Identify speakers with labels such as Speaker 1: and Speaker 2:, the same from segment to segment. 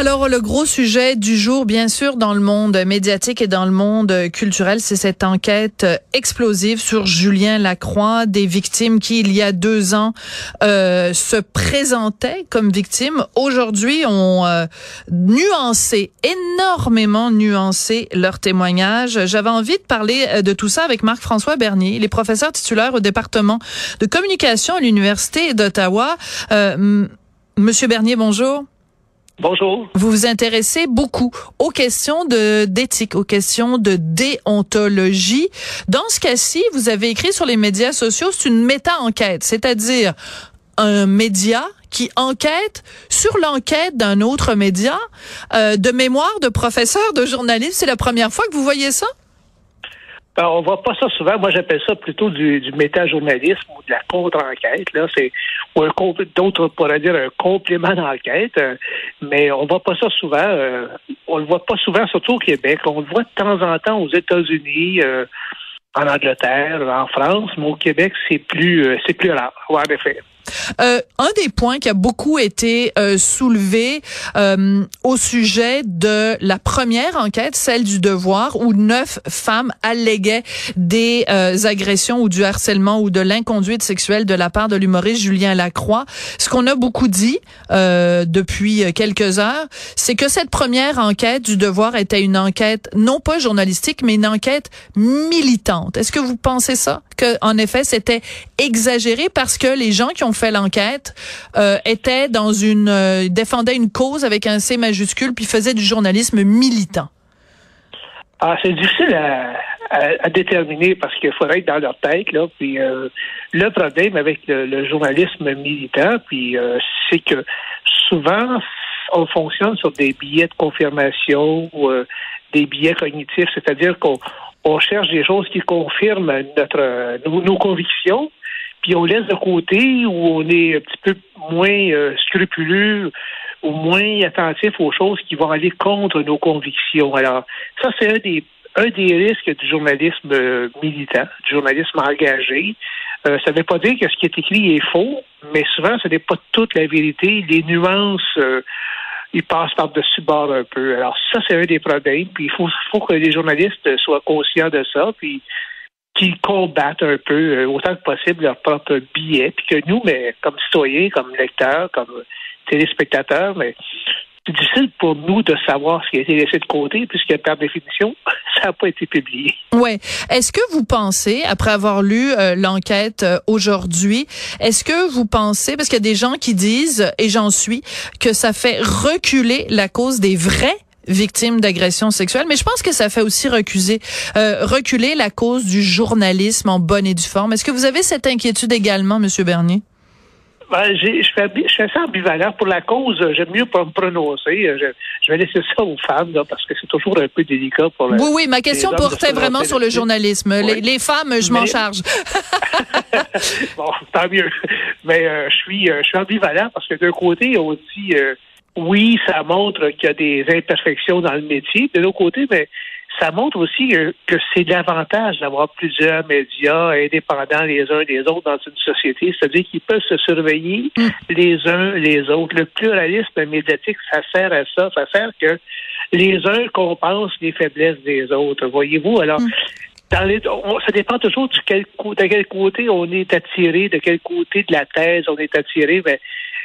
Speaker 1: Alors, le gros sujet du jour, bien sûr, dans le monde médiatique et dans le monde culturel, c'est cette enquête explosive sur Julien Lacroix, des victimes qui, il y a deux ans, euh, se présentaient comme victimes. Aujourd'hui, ont euh, nuancé, énormément nuancé leur témoignage. J'avais envie de parler euh, de tout ça avec Marc-François Bernier, les professeurs titulaires au département de communication à l'Université d'Ottawa. Euh, Monsieur Bernier, bonjour.
Speaker 2: Bonjour.
Speaker 1: Vous vous intéressez beaucoup aux questions de d'éthique, aux questions de déontologie. Dans ce cas-ci, vous avez écrit sur les médias sociaux, c'est une méta-enquête, c'est-à-dire un média qui enquête sur l'enquête d'un autre média. Euh, de mémoire de professeur de journalisme, c'est la première fois que vous voyez ça?
Speaker 2: Ben, on voit pas ça souvent. Moi, j'appelle ça plutôt du, du méta-journalisme ou de la contre-enquête. Là, c'est ou un d'autres pourraient dire un complément d'enquête, euh, mais on voit pas ça souvent. Euh, on le voit pas souvent, surtout au Québec. On le voit de temps en temps aux États-Unis. Euh, en Angleterre, en France, mais au Québec, c'est plus c'est plus rare. Ouais, en effet.
Speaker 1: Euh, un des points qui a beaucoup été euh, soulevé euh, au sujet de la première enquête, celle du devoir, où neuf femmes alléguaient des agressions ou du harcèlement ou de l'inconduite sexuelle de la part de l'humoriste Julien Lacroix. Ce qu'on a beaucoup dit depuis quelques heures, c'est que cette première enquête du devoir était une enquête non pas journalistique, mais une enquête militante. Est-ce que vous pensez ça? Que en effet, c'était exagéré parce que les gens qui ont fait l'enquête euh, dans une euh, défendait une cause avec un C majuscule puis faisait du journalisme militant.
Speaker 2: Ah, c'est difficile à, déterminer parce qu'il faudrait être dans leur tête là. Puis euh, le problème avec le, journalisme militant, puis c'est que souvent on fonctionne sur des billets de confirmation ou des billets cognitifs, c'est-à-dire qu'on on cherche des choses qui confirment notre nos convictions, puis on laisse de côté où on est un petit peu moins euh, scrupuleux ou moins attentif aux choses qui vont aller contre nos convictions. Alors, ça, c'est un des un des risques du journalisme euh, militant, du journalisme engagé. Euh, ça ne veut pas dire que ce qui est écrit est faux, mais souvent, ce n'est pas toute la vérité. Les nuances, ils passent par-dessus bord un peu. Alors, ça, c'est un des problèmes. Puis, il faut, faut que les journalistes soient conscients de ça. Puis, qu'ils combattent un peu, euh, autant que possible, leur propre billet, puis que nous, mais comme citoyens, comme lecteurs, comme téléspectateurs, mais c'est difficile pour nous de savoir ce qui a été laissé de côté, puisque par définition, ça n'a pas été publié.
Speaker 1: Ouais. Est-ce que vous pensez, après avoir lu euh, l'enquête euh, aujourd'hui, est-ce que vous pensez, parce qu'il y a des gens qui disent, et j'en suis, que ça fait reculer la cause des vrais victimes d'agressions sexuelles, mais je pense que ça fait aussi recuser, euh, reculer la cause du journalisme en bonne et due forme. Est-ce que vous avez cette inquiétude également, Monsieur Bernier?
Speaker 2: Ben, je, fais, je fais ça ambivalent. Pour la cause, j'aime mieux pas me prononcer. Je, je, vais laisser ça aux femmes, là, parce que c'est toujours un peu délicat pour
Speaker 1: Oui, oui, ma question portait vraiment sur le journalisme. Les, femmes, je m'en charge.
Speaker 2: bon, tant mieux. Mais euh, je suis euh, je suis ambivalent parce que d'un côté, on dit oui, ça montre qu'il y a des imperfections dans le métier. De l'autre côté, mais ça montre aussi que, que c'est l'avantage d'avoir plusieurs médias indépendants les uns des autres dans une société, c'est-à-dire qu'ils peuvent se surveiller les uns les autres. Le pluralisme médiatique, ça sert à ça, ça sert que les uns compensent les faiblesses des autres. Voyez-vous, alors. Dans les, on- ça dépend toujours de quel, de quel côté on est attiré, de quel côté de la thèse on est attiré. Mais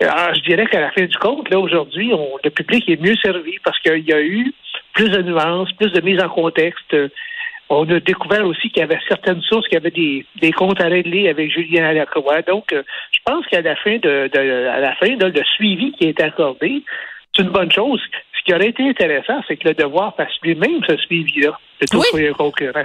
Speaker 2: alors, je dirais qu'à la fin du compte, là, aujourd'hui, le public est mieux servi parce qu'il y a eu plus de nuances, plus de mise en contexte. On a découvert aussi qu'il y avait certaines sources qui avaient des, des comptes à régler avec Julien Lacroix. Donc, euh, je pense qu'à la fin de, de- à la fin, là, le suivi qui est accordé, c'est une bonne chose. Ce qui aurait été intéressant, c'est que le devoir fasse lui-même ce suivi-là, plutôt
Speaker 1: Oui.
Speaker 2: que un concurrent.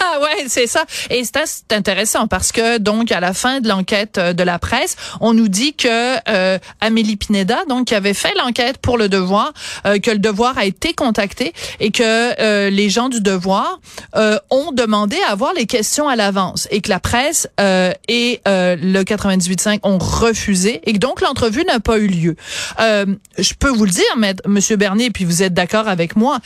Speaker 1: Ah ouais, c'est ça. Et c'est c'est intéressant parce que donc à la fin de l'enquête euh, de la presse, on nous dit que euh, Amélie Pineda, donc qui avait fait l'enquête pour le Devoir, euh, que le Devoir a été contacté et que euh, les gens du Devoir euh, ont demandé à avoir les questions à l'avance et que la presse euh, et euh, le 98.5 ont refusé et que donc l'entrevue n'a pas eu lieu. Euh, je peux vous le dire, maître- Monsieur Bernier, puis vous êtes d'accord avec moi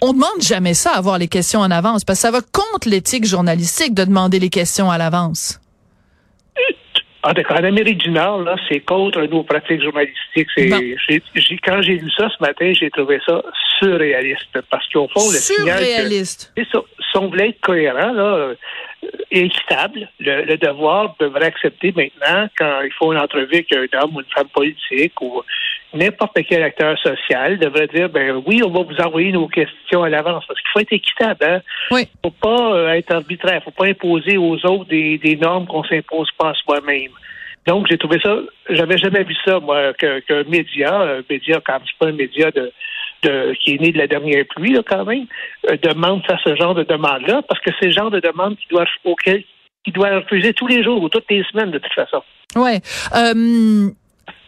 Speaker 1: on demande jamais ça, avoir les questions en avance, parce que ça va contre l'éthique journalistique de demander les questions à l'avance.
Speaker 2: En, tout cas, en Amérique du Nord, là, c'est contre nos pratiques journalistiques. Quand j'ai lu ça ce matin, j'ai trouvé ça surréaliste. Parce qu'au fond, le signal que-
Speaker 1: Surréaliste.
Speaker 2: C'est ça. Si on voulait être cohérent, là, euh, et équitable, le, le devoir devrait accepter maintenant, quand il faut une entrevue avec un homme ou une femme politique ou n'importe quel acteur social, devrait dire, ben oui, on va vous envoyer nos questions à l'avance. Parce qu'il faut être équitable, hein.
Speaker 1: Oui.
Speaker 2: faut pas euh, être arbitraire, faut pas imposer aux autres des, des normes qu'on s'impose pas à soi-même. Donc, j'ai trouvé ça, j'avais jamais vu ça, moi, que- qu'un média, un média, quand c'est pas un média de, de, qui est né de la dernière pluie, là, quand même, euh, demande ça, ce genre de demande-là, parce que c'est le genre de demande qui doit, auquel, qui doit refuser tous les jours ou toutes les semaines, de toute façon.
Speaker 1: Ouais. Euh,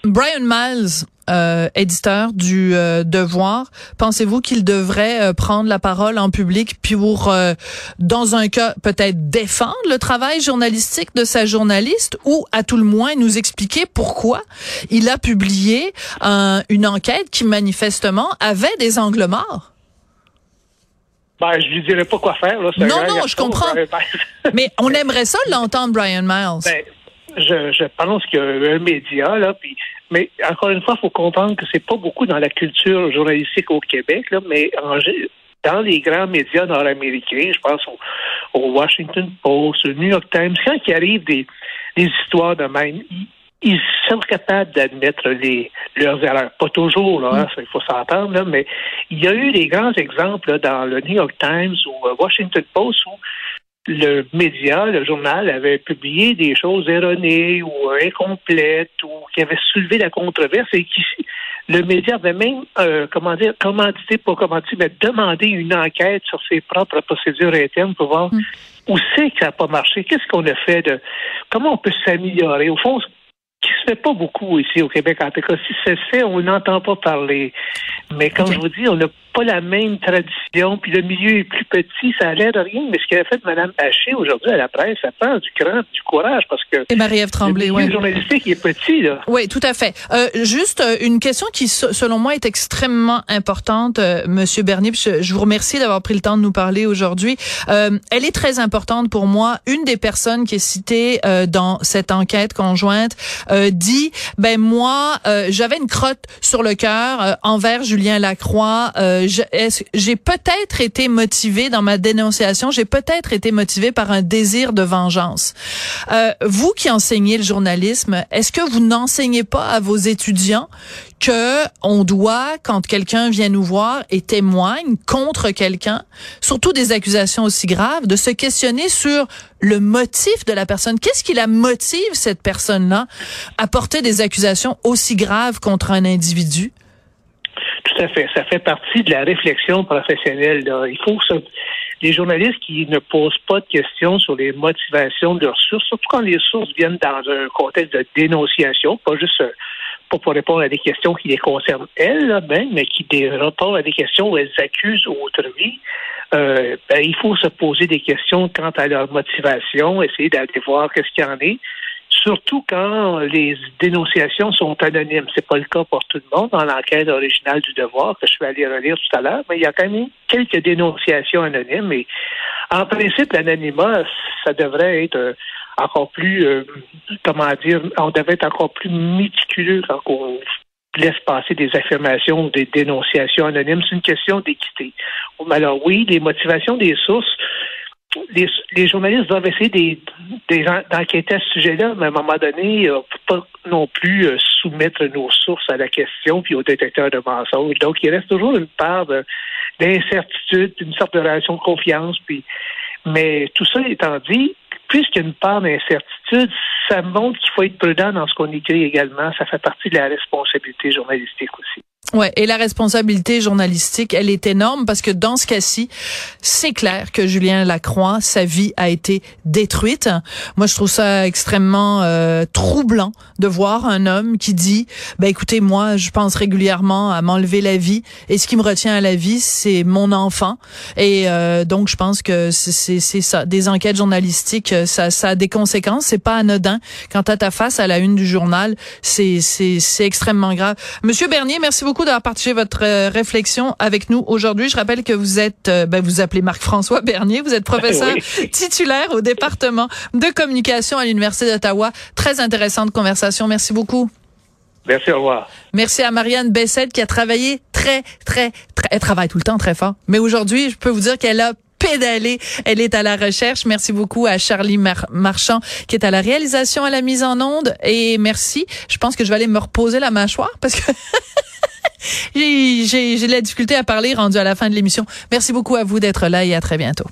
Speaker 1: Brian Miles, euh, éditeur du euh, Devoir, pensez-vous qu'il devrait euh, prendre la parole en public pour, euh, dans un cas, peut-être défendre le travail journalistique de sa journaliste ou, à tout le moins, nous expliquer pourquoi il a publié un- une enquête qui, manifestement, avait des angles morts?
Speaker 2: Ben, je lui dirais pas quoi faire, là.
Speaker 1: Non, non,
Speaker 2: garçon,
Speaker 1: je comprends.
Speaker 2: ben, ben,
Speaker 1: Mais on aimerait ça l'entendre, Brian Miles.
Speaker 2: Ben, je, je pense qu'il y a un média, là, puis, mais encore une fois, il faut comprendre que c'est pas beaucoup dans la culture journalistique au Québec, là, mais en dans les grands médias nord-américains, je pense au, Washington Post, au New York Times, quand il arrive des, des histoires de même, ils, ils sont capables d'admettre les, leurs erreurs. Pas toujours, là, hein, ça, il faut s'entendre, là, mais il y a eu des grands exemples là, dans le New York Times ou euh, Washington Post où le média, le journal, avait publié des choses erronées ou incomplètes ou qui avaient soulevé la controverse et qui le média avait même, euh, comment dire, commandité, pas commandité, mais demandé une enquête sur ses propres procédures internes pour voir où c'est que ça n'a pas marché, qu'est-ce qu'on a fait de, comment on peut s'améliorer? Au fond, ce qui se fait pas beaucoup ici au Québec, en tout cas, si c'est fait, on n'entend pas parler. Mais comme je vous dis, on n'a pas la même tradition, puis le milieu est plus petit, ça a l'air de rien, mais ce qu'a fait Mme Haché aujourd'hui à la presse, ça prend du cran, du courage, parce que
Speaker 1: Et Marie-Ève Tremblay,
Speaker 2: le journalistique est petit, là.
Speaker 1: Oui, tout à fait. Euh, juste euh, une question qui, se- selon moi, est extrêmement importante, euh, Monsieur Bernier. Je, je vous remercie d'avoir pris le temps de nous parler aujourd'hui. Euh, elle est très importante pour moi. Une des personnes qui est citée euh, dans cette enquête conjointe euh, dit, ben moi, euh, j'avais une crotte sur le cœur euh, envers Julien Lacroix. Euh, j'ai peut-être été motivée dans ma dénonciation. J'ai peut-être été motivée par un désir de vengeance. Euh, vous qui enseignez le journalisme, est-ce que vous n'enseignez pas à vos étudiants que on doit, quand quelqu'un vient nous voir et témoigne contre quelqu'un, surtout des accusations aussi graves, de se questionner sur le motif de la personne? Qu'est-ce qui la motive, cette personne-là, à porter des accusations aussi graves contre un individu?
Speaker 2: Tout fait. Ça fait partie de la réflexion professionnelle. là. Il faut se... Les journalistes qui ne posent pas de questions sur les motivations de leurs sources, surtout quand les sources viennent dans un contexte de dénonciation, pas juste euh, pas pour répondre à des questions qui les concernent elles, là, ben, mais qui répondent à des questions où elles accusent autrui, euh, ben, il faut se poser des questions quant à leur motivation, essayer d'aller voir qu'est-ce qu'il y en est. surtout quand les dénonciations sont anonymes. C'est pas le cas pour tout le monde dans l'enquête originale du devoir que je vais aller relire tout à l'heure, mais il y a quand même quelques dénonciations anonymes et en principe, l'anonymat, ça devrait être euh, encore plus, euh, comment dire, on devrait être encore plus méticuleux quand on laisse passer des affirmations ou des dénonciations anonymes. C'est une question d'équité. Alors oui, les motivations des sources, les, journalistes doivent essayer d'enquêter à ce sujet-là, mais à un moment donné, euh, pas non plus euh, soumettre nos sources à la question puis au détecteur de mensonges. Donc, il reste toujours une part d'incertitude, une sorte de relation de confiance. Puis, mais tout ça étant dit, puisqu'il y a une part d'incertitude, ça montre qu'il faut être prudent dans ce qu'on écrit également. Ça fait partie de la responsabilité journalistique aussi.
Speaker 1: Ouais, et la responsabilité journalistique, elle est énorme parce que dans ce cas-ci, c'est clair que Julien Lacroix, sa vie a été détruite. Moi, je trouve ça extrêmement euh, troublant de voir un homme qui dit, ben écoutez, moi, je pense régulièrement à m'enlever la vie et ce qui me retient à la vie, c'est mon enfant. Et euh, donc, je pense que c'est ça, des enquêtes journalistiques, ça, ça a des conséquences. C'est pas anodin. Quand t'as ta face à la une du journal, c'est extrêmement grave. Monsieur Bernier, merci beaucoup d'avoir partagé votre euh, réflexion avec nous aujourd'hui. Je rappelle que vous êtes, euh, ben, vous appelez Marc-François Bernier, vous êtes professeur titulaire au département de communication à l'Université d'Ottawa. Très intéressante conversation. Merci beaucoup.
Speaker 2: Merci, au revoir.
Speaker 1: Merci à Marianne Bessette qui a travaillé très, très, très, elle travaille tout le temps très fort. Mais aujourd'hui, je peux vous dire qu'elle a pédalé. Elle est à la recherche. Merci beaucoup à Charlie Marchand qui est à la réalisation, à la mise en onde. Et merci. Je pense que je vais aller me reposer la mâchoire parce que j'ai de la difficulté à parler rendu à la fin de l'émission. Merci beaucoup à vous d'être là et à très bientôt.